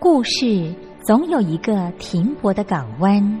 故事总有一个停泊的港湾。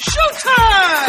Showtime!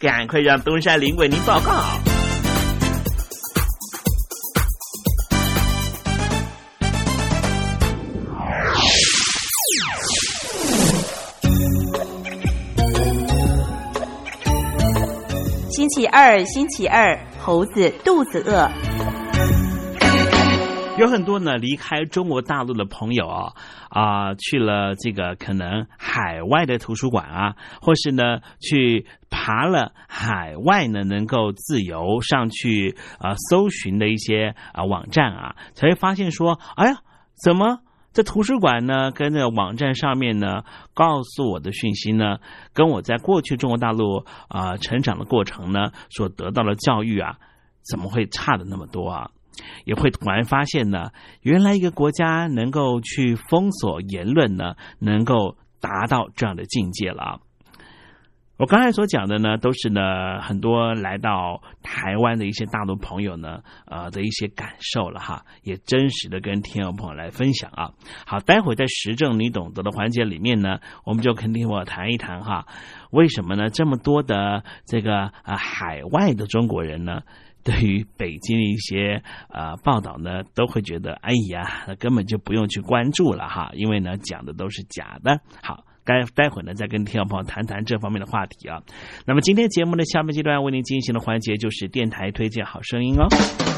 赶快让东山林为您报告。星期二，星期二，猴子肚子饿。有很多呢离开中国大陆的朋友啊啊、去了这个可能海外的图书馆啊，或是呢去爬了海外呢能够自由上去啊、搜寻的一些啊、网站啊，才会发现说，哎呀，怎么？这图书馆呢，跟那网站上面呢，告诉我的讯息呢，跟我在过去中国大陆啊、成长的过程呢，所得到的教育啊，怎么会差的那么多啊？也会突然发现呢，原来一个国家能够去封锁言论呢，能够达到这样的境界了啊。我刚才所讲的呢，都是呢很多来到台湾的一些大陆朋友呢，呃的一些感受了哈，也真实的跟听众朋友来分享啊。好，待会在时政你懂得的环节里面呢，我们就肯定我谈一谈哈，为什么呢这么多的这个啊、呃、海外的中国人呢？对于北京的一些呃报道呢，都会觉得哎呀，根本就不用去关注了哈，因为呢讲的都是假的。好，待待会儿呢再跟听众朋友谈谈这方面的话题啊。那么今天节目的下面阶段为您进行的环节就是电台推荐好声音哦。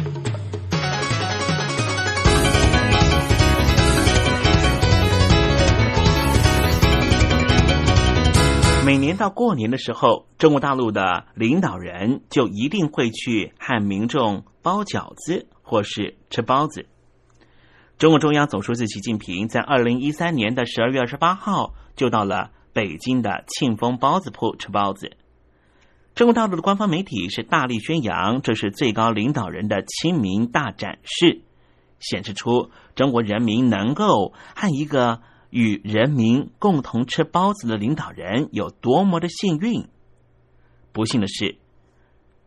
每年到过年的时候，中国大陆的领导人就一定会去和民众包饺子或是吃包子。中共中央总书记习近平在二零一三年的十二月二十八号就到了北京的庆丰包子铺吃包子。中国大陆的官方媒体是大力宣扬这是最高领导人的亲民大展示，显示出中国人民能够和一个。与人民共同吃包子的领导人有多么的幸运？不幸的是，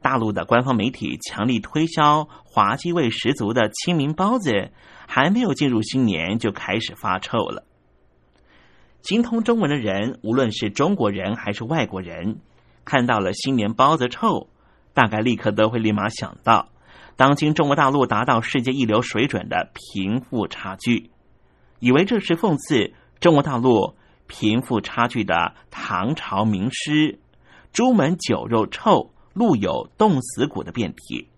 大陆的官方媒体强力推销滑稽味十足的清明包子，还没有进入新年就开始发臭了。精通中文的人，无论是中国人还是外国人，看到了新年包子臭，大概立刻都会立马想到，当今中国大陆达到世界一流水准的贫富差距。以为这是讽刺中国大陆贫富差距的唐朝名诗“朱门酒肉臭，路有冻死骨”的变体。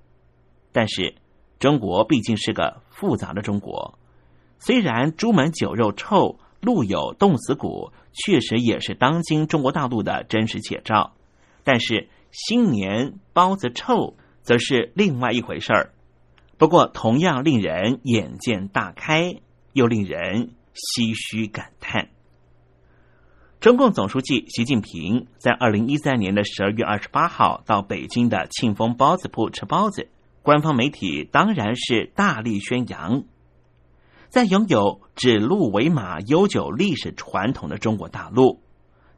但是，中国毕竟是个复杂的中国。虽然“朱门酒肉臭，路有冻死骨”确实也是当今中国大陆的真实写照，但是新年包子臭则是另外一回事儿。不过，同样令人眼界大开。又令人唏嘘感叹。中共总书记习近平在二零一三年的十二月二十八号到北京的庆丰包子铺吃包子，官方媒体当然是大力宣扬。在拥有指鹿为马悠久历史传统的中国大陆，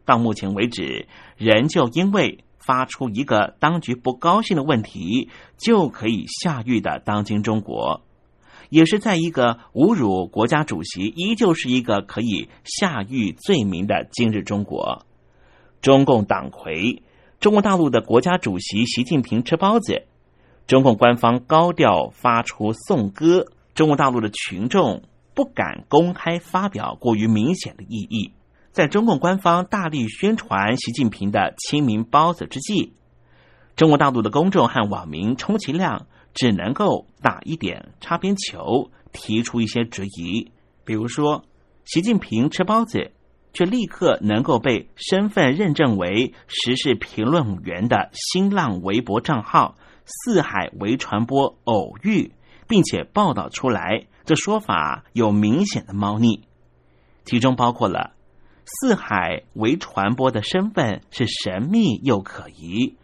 到目前为止，仍旧因为发出一个当局不高兴的问题，就可以下狱的当今中国。也是在一个侮辱国家主席，依旧是一个可以下狱罪名的今日中国，中共党魁、中国大陆的国家主席习近平吃包子，中共官方高调发出颂歌，中国大陆的群众不敢公开发表过于明显的异议，在中共官方大力宣传习近平的亲民包子之际，中国大陆的公众和网民充其量。只能够打一点擦边球，提出一些质疑。比如说，习近平吃包子，却立刻能够被身份认证为时事评论员的新浪微博账号“四海为传播”偶遇，并且报道出来，这说法有明显的猫腻。其中包括了“四海为传播”的身份是神秘又可疑，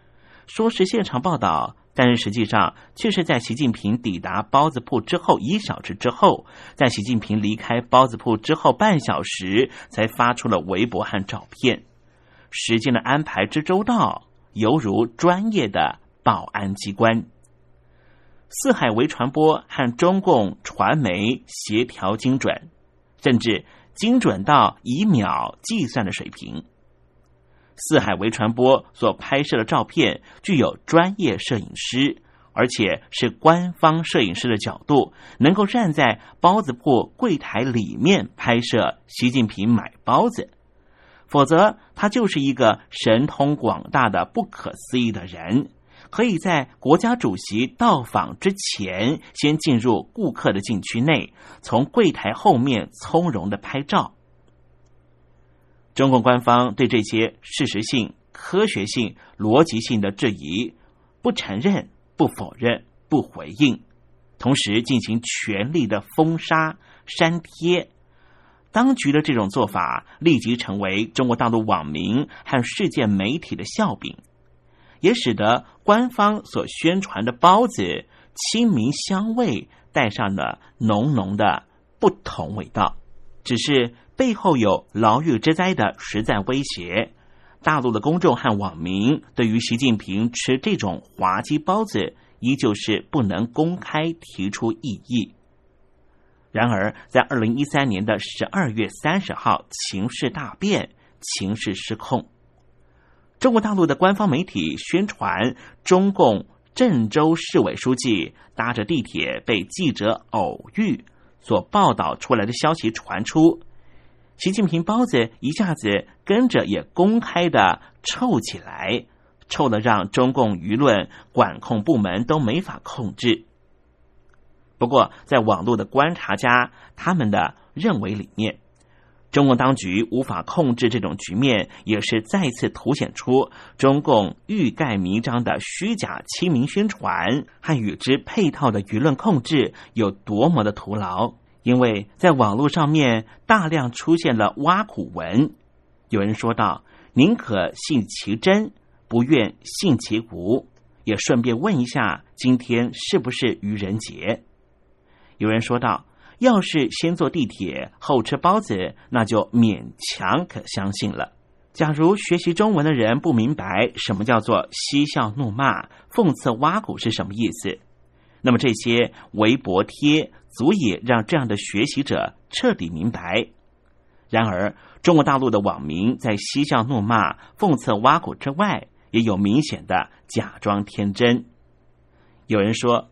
说是现场报道。但是实际上，却是在习近平抵达包子铺之后一小时之后，在习近平离开包子铺之后半小时，才发出了微博和照片。时间的安排之周到，犹如专业的保安机关。四海为传播和中共传媒协调精准，甚至精准到以秒计算的水平。四海为传播所拍摄的照片具有专业摄影师，而且是官方摄影师的角度，能够站在包子铺柜台里面拍摄习近平买包子。否则，他就是一个神通广大的不可思议的人，可以在国家主席到访之前，先进入顾客的禁区内，从柜台后面从容的拍照。中共官方对这些事实性、科学性、逻辑性的质疑不承认、不否认、不回应，同时进行全力的封杀、删帖。当局的这种做法立即成为中国大陆网民和世界媒体的笑柄。也使得官方所宣传的包子清明香味带上了浓浓的不同味道。只是背后有牢狱之灾的实在威胁，大陆的公众和网民对于习近平吃这种滑稽包子，依旧是不能公开提出异议。然而，在二零一三年的十二月三十号，情势大变，情势失控。中国大陆的官方媒体宣传，中共郑州市委书记搭着地铁被记者偶遇。所报道出来的消息传出，习近平包子一下子跟着也公开的臭起来，臭的让中共舆论管控部门都没法控制。不过，在网络的观察家他们的认为里面，中共当局无法控制这种局面，也是再次凸显出中共欲盖弥彰的虚假亲民宣传和与之配套的舆论控制有多么的徒劳。因为在网络上面大量出现了挖苦文，有人说道：“宁可信其真，不愿信其无。”也顺便问一下，今天是不是愚人节？有人说道：“要是先坐地铁后吃包子，那就勉强可相信了。”假如学习中文的人不明白什么叫做嬉笑怒骂、讽刺挖苦是什么意思，那么这些微博贴。足以让这样的学习者彻底明白。然而，中国大陆的网民在嬉笑怒骂、讽刺挖苦之外，也有明显的假装天真。有人说：“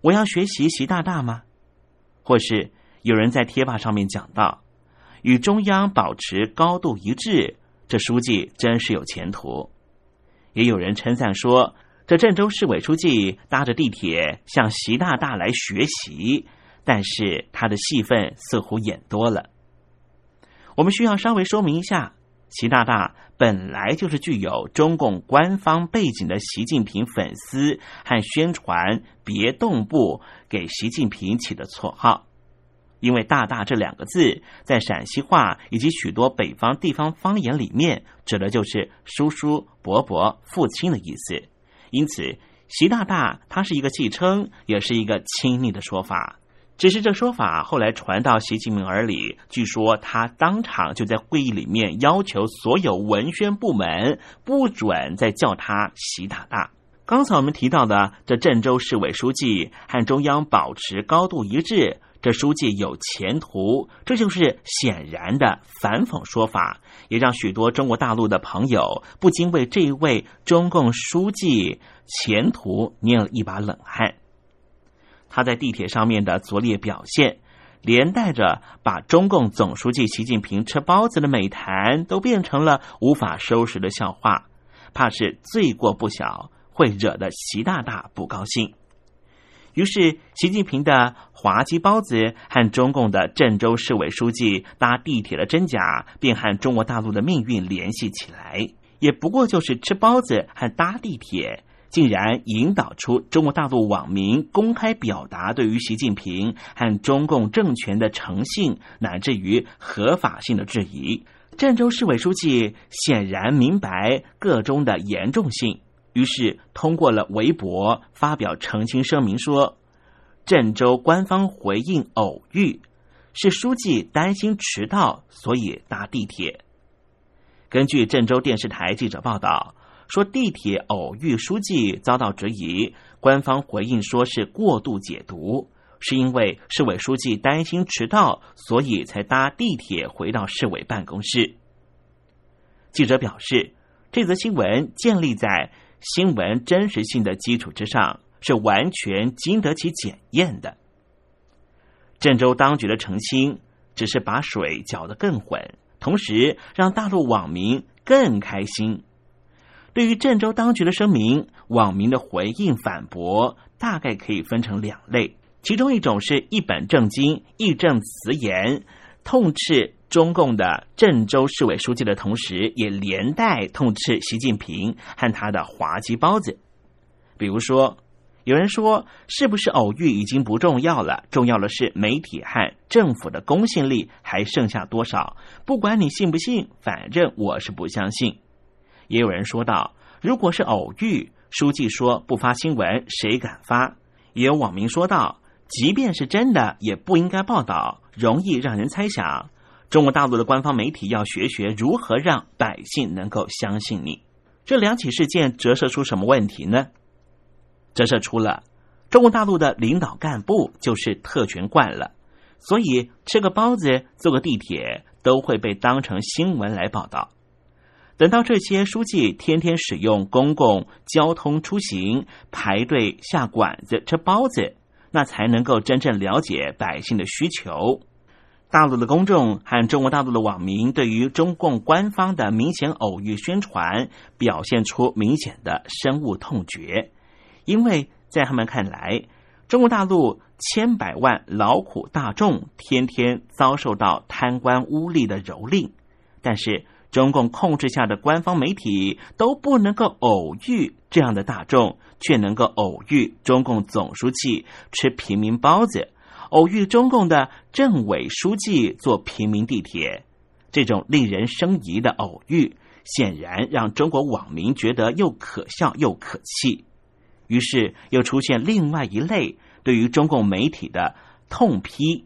我要学习习大大吗？”或是有人在贴吧上面讲到：“与中央保持高度一致，这书记真是有前途。”也有人称赞说。这郑州市委书记搭着地铁向习大大来学习，但是他的戏份似乎演多了。我们需要稍微说明一下，习大大本来就是具有中共官方背景的习近平粉丝和宣传别动部给习近平起的绰号，因为“大大”这两个字在陕西话以及许多北方地方方言里面，指的就是叔叔、伯伯、父亲的意思。因此，习大大他是一个戏称，也是一个亲昵的说法。只是这说法后来传到习近平耳里，据说他当场就在会议里面要求所有文宣部门不准再叫他习大大。刚才我们提到的这郑州市委书记和中央保持高度一致。这书记有前途，这就是显然的反讽说法，也让许多中国大陆的朋友不禁为这一位中共书记前途捏了一把冷汗。他在地铁上面的拙劣表现，连带着把中共总书记习近平吃包子的美谈都变成了无法收拾的笑话，怕是罪过不小，会惹得习大大不高兴。于是，习近平的滑稽包子和中共的郑州市委书记搭地铁的真假，便和中国大陆的命运联系起来。也不过就是吃包子和搭地铁，竟然引导出中国大陆网民公开表达对于习近平和中共政权的诚信乃至于合法性的质疑。郑州市委书记显然明白个中的严重性。于是通过了微博发表澄清声明说，郑州官方回应偶遇，是书记担心迟到，所以搭地铁。根据郑州电视台记者报道说，地铁偶遇书记遭到质疑，官方回应说是过度解读，是因为市委书记担心迟到，所以才搭地铁回到市委办公室。记者表示，这则新闻建立在。新闻真实性的基础之上，是完全经得起检验的。郑州当局的澄清，只是把水搅得更浑，同时让大陆网民更开心。对于郑州当局的声明，网民的回应反驳大概可以分成两类，其中一种是一本正经、义正辞严，痛斥。中共的郑州市委书记的同时，也连带痛斥习近平和他的滑稽包子。比如说，有人说，是不是偶遇已经不重要了，重要的是媒体和政府的公信力还剩下多少？不管你信不信，反正我是不相信。也有人说道，如果是偶遇，书记说不发新闻，谁敢发？也有网民说道，即便是真的，也不应该报道，容易让人猜想。中国大陆的官方媒体要学学如何让百姓能够相信你。这两起事件折射出什么问题呢？折射出了中国大陆的领导干部就是特权惯了，所以吃个包子、坐个地铁都会被当成新闻来报道。等到这些书记天天使用公共交通出行，排队下馆子吃包子，那才能够真正了解百姓的需求。大陆的公众和中国大陆的网民对于中共官方的明显偶遇宣传，表现出明显的深恶痛绝，因为在他们看来，中国大陆千百万劳苦大众天天遭受到贪官污吏的蹂躏，但是中共控制下的官方媒体都不能够偶遇这样的大众，却能够偶遇中共总书记吃平民包子。偶遇中共的政委书记坐平民地铁，这种令人生疑的偶遇，显然让中国网民觉得又可笑又可气。于是又出现另外一类对于中共媒体的痛批。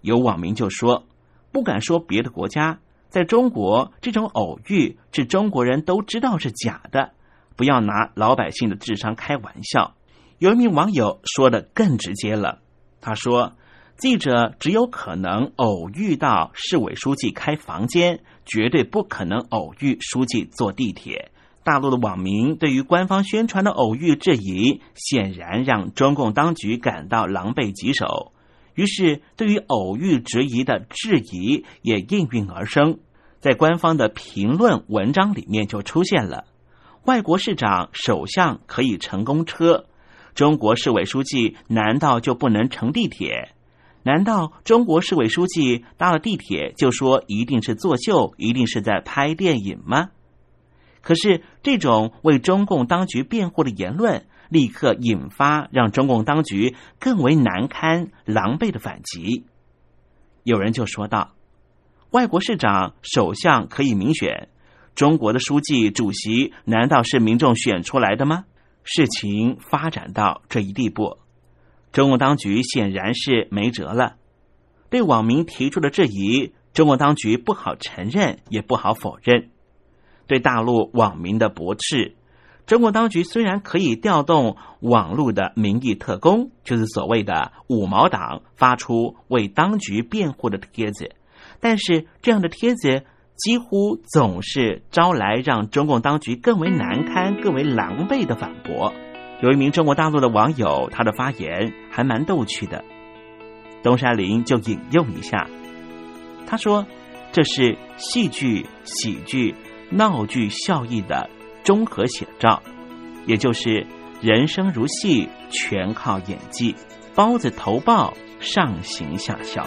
有网民就说：“不敢说别的国家，在中国这种偶遇是中国人都知道是假的，不要拿老百姓的智商开玩笑。”有一名网友说的更直接了。他说：“记者只有可能偶遇到市委书记开房间，绝对不可能偶遇书记坐地铁。”大陆的网民对于官方宣传的偶遇质疑，显然让中共当局感到狼狈棘手。于是，对于偶遇质疑的质疑也应运而生，在官方的评论文章里面就出现了：外国市长、首相可以乘公车。中国市委书记难道就不能乘地铁？难道中国市委书记搭了地铁就说一定是作秀，一定是在拍电影吗？可是这种为中共当局辩护的言论，立刻引发让中共当局更为难堪、狼狈的反击。有人就说道：“外国市长、首相可以民选，中国的书记、主席难道是民众选出来的吗？”事情发展到这一地步，中共当局显然是没辙了。对网民提出的质疑，中共当局不好承认，也不好否认。对大陆网民的驳斥，中共当局虽然可以调动网络的民意特工，就是所谓的五毛党，发出为当局辩护的帖子，但是这样的帖子。几乎总是招来让中共当局更为难堪、更为狼狈的反驳。有一名中国大陆的网友，他的发言还蛮逗趣的。东山林就引用一下，他说：“这是戏剧、喜剧、闹剧效益的综合写照，也就是人生如戏，全靠演技。包子头爆，上行下效。”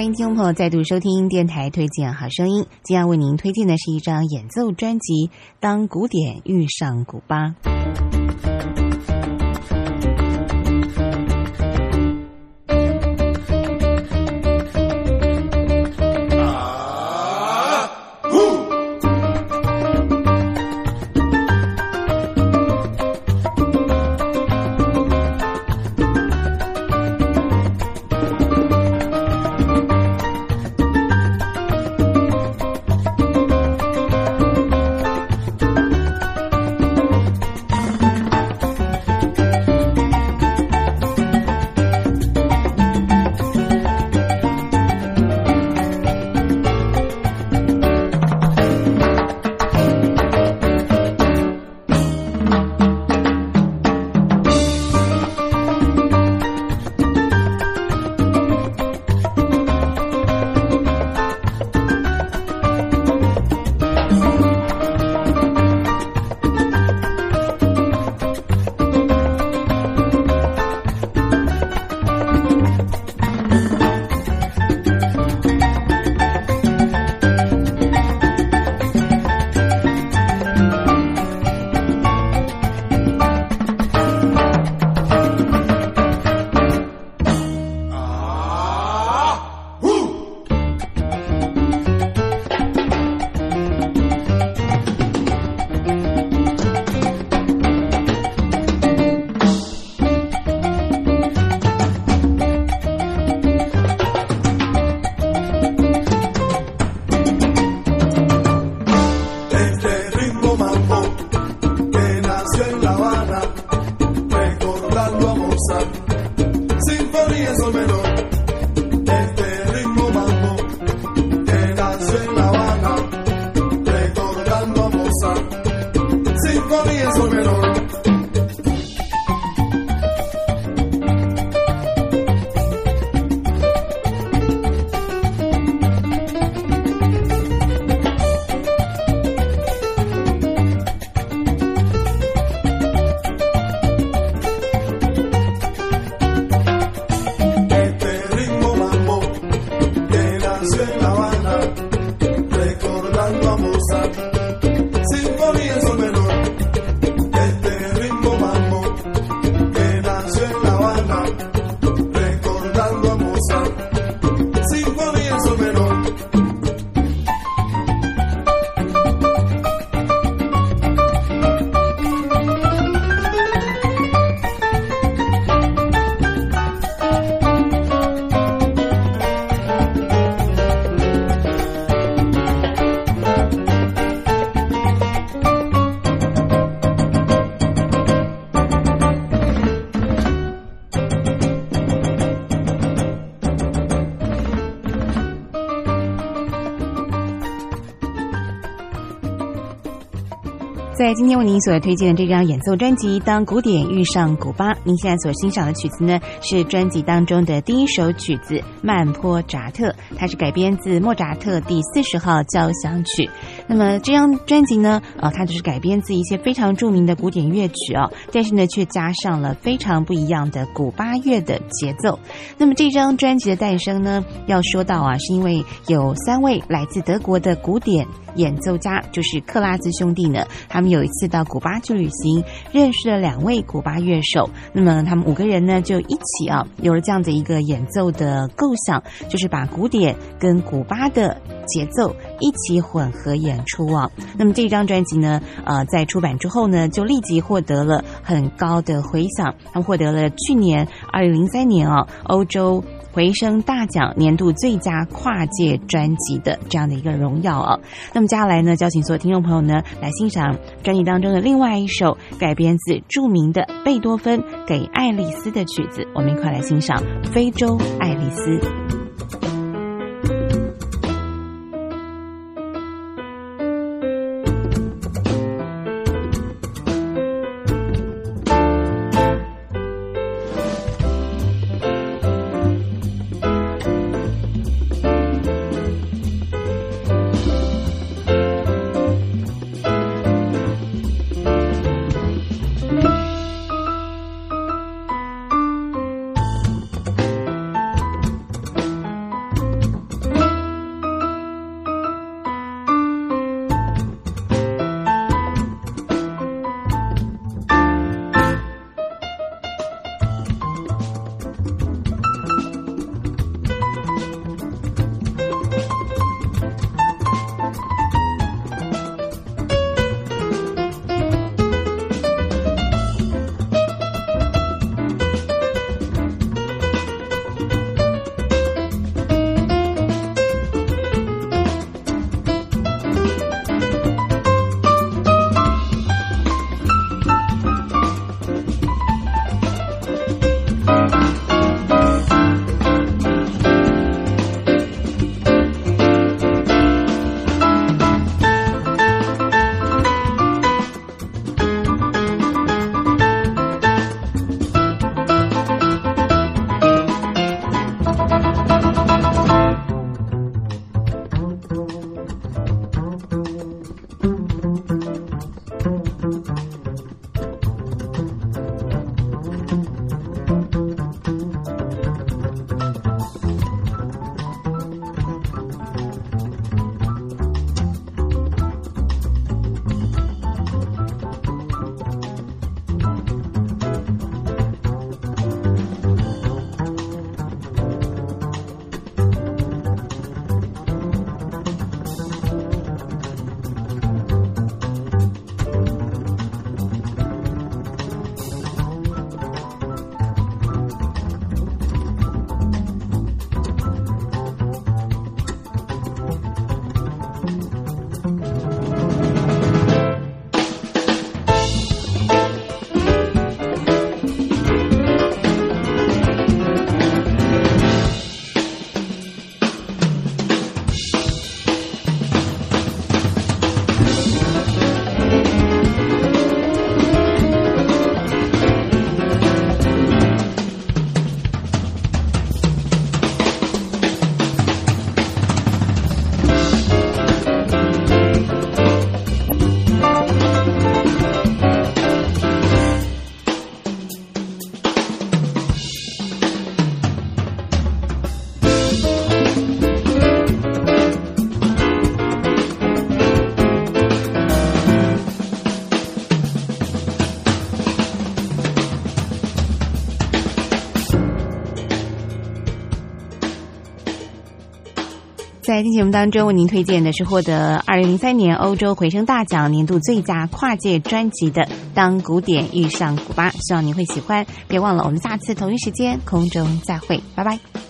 欢迎听众朋友再度收听电台推荐好声音。今天为您推荐的是一张演奏专辑《当古典遇上古巴》。在今天为您所推荐的这张演奏专辑《当古典遇上古巴》，您现在所欣赏的曲子呢，是专辑当中的第一首曲子《曼坡扎特》，它是改编自莫扎特第四十号交响曲。那么这张专辑呢，呃，它就是改编自一些非常著名的古典乐曲哦，但是呢，却加上了非常不一样的古巴乐的节奏。那么这张专辑的诞生呢，要说到啊，是因为有三位来自德国的古典演奏家，就是克拉兹兄弟呢，他们有一次到古巴去旅行，认识了两位古巴乐手。那么他们五个人呢，就一起啊，有了这样的一个演奏的构想，就是把古典跟古巴的节奏一起混合演出啊。那么这张专辑呢，呃，在出版之后呢，就立即获得了很高的回响。他们获得了去年二零零三年啊，欧洲。回声大奖年度最佳跨界专辑的这样的一个荣耀啊！那么接下来呢，邀请所有听众朋友呢来欣赏专辑当中的另外一首改编自著名的贝多芬给爱丽丝的曲子，我们一块来欣赏《非洲爱丽丝》。在听节目当中，为您推荐的是获得二零零三年欧洲回声大奖年度最佳跨界专辑的《当古典遇上古巴》，希望您会喜欢。别忘了，我们下次同一时间空中再会，拜拜。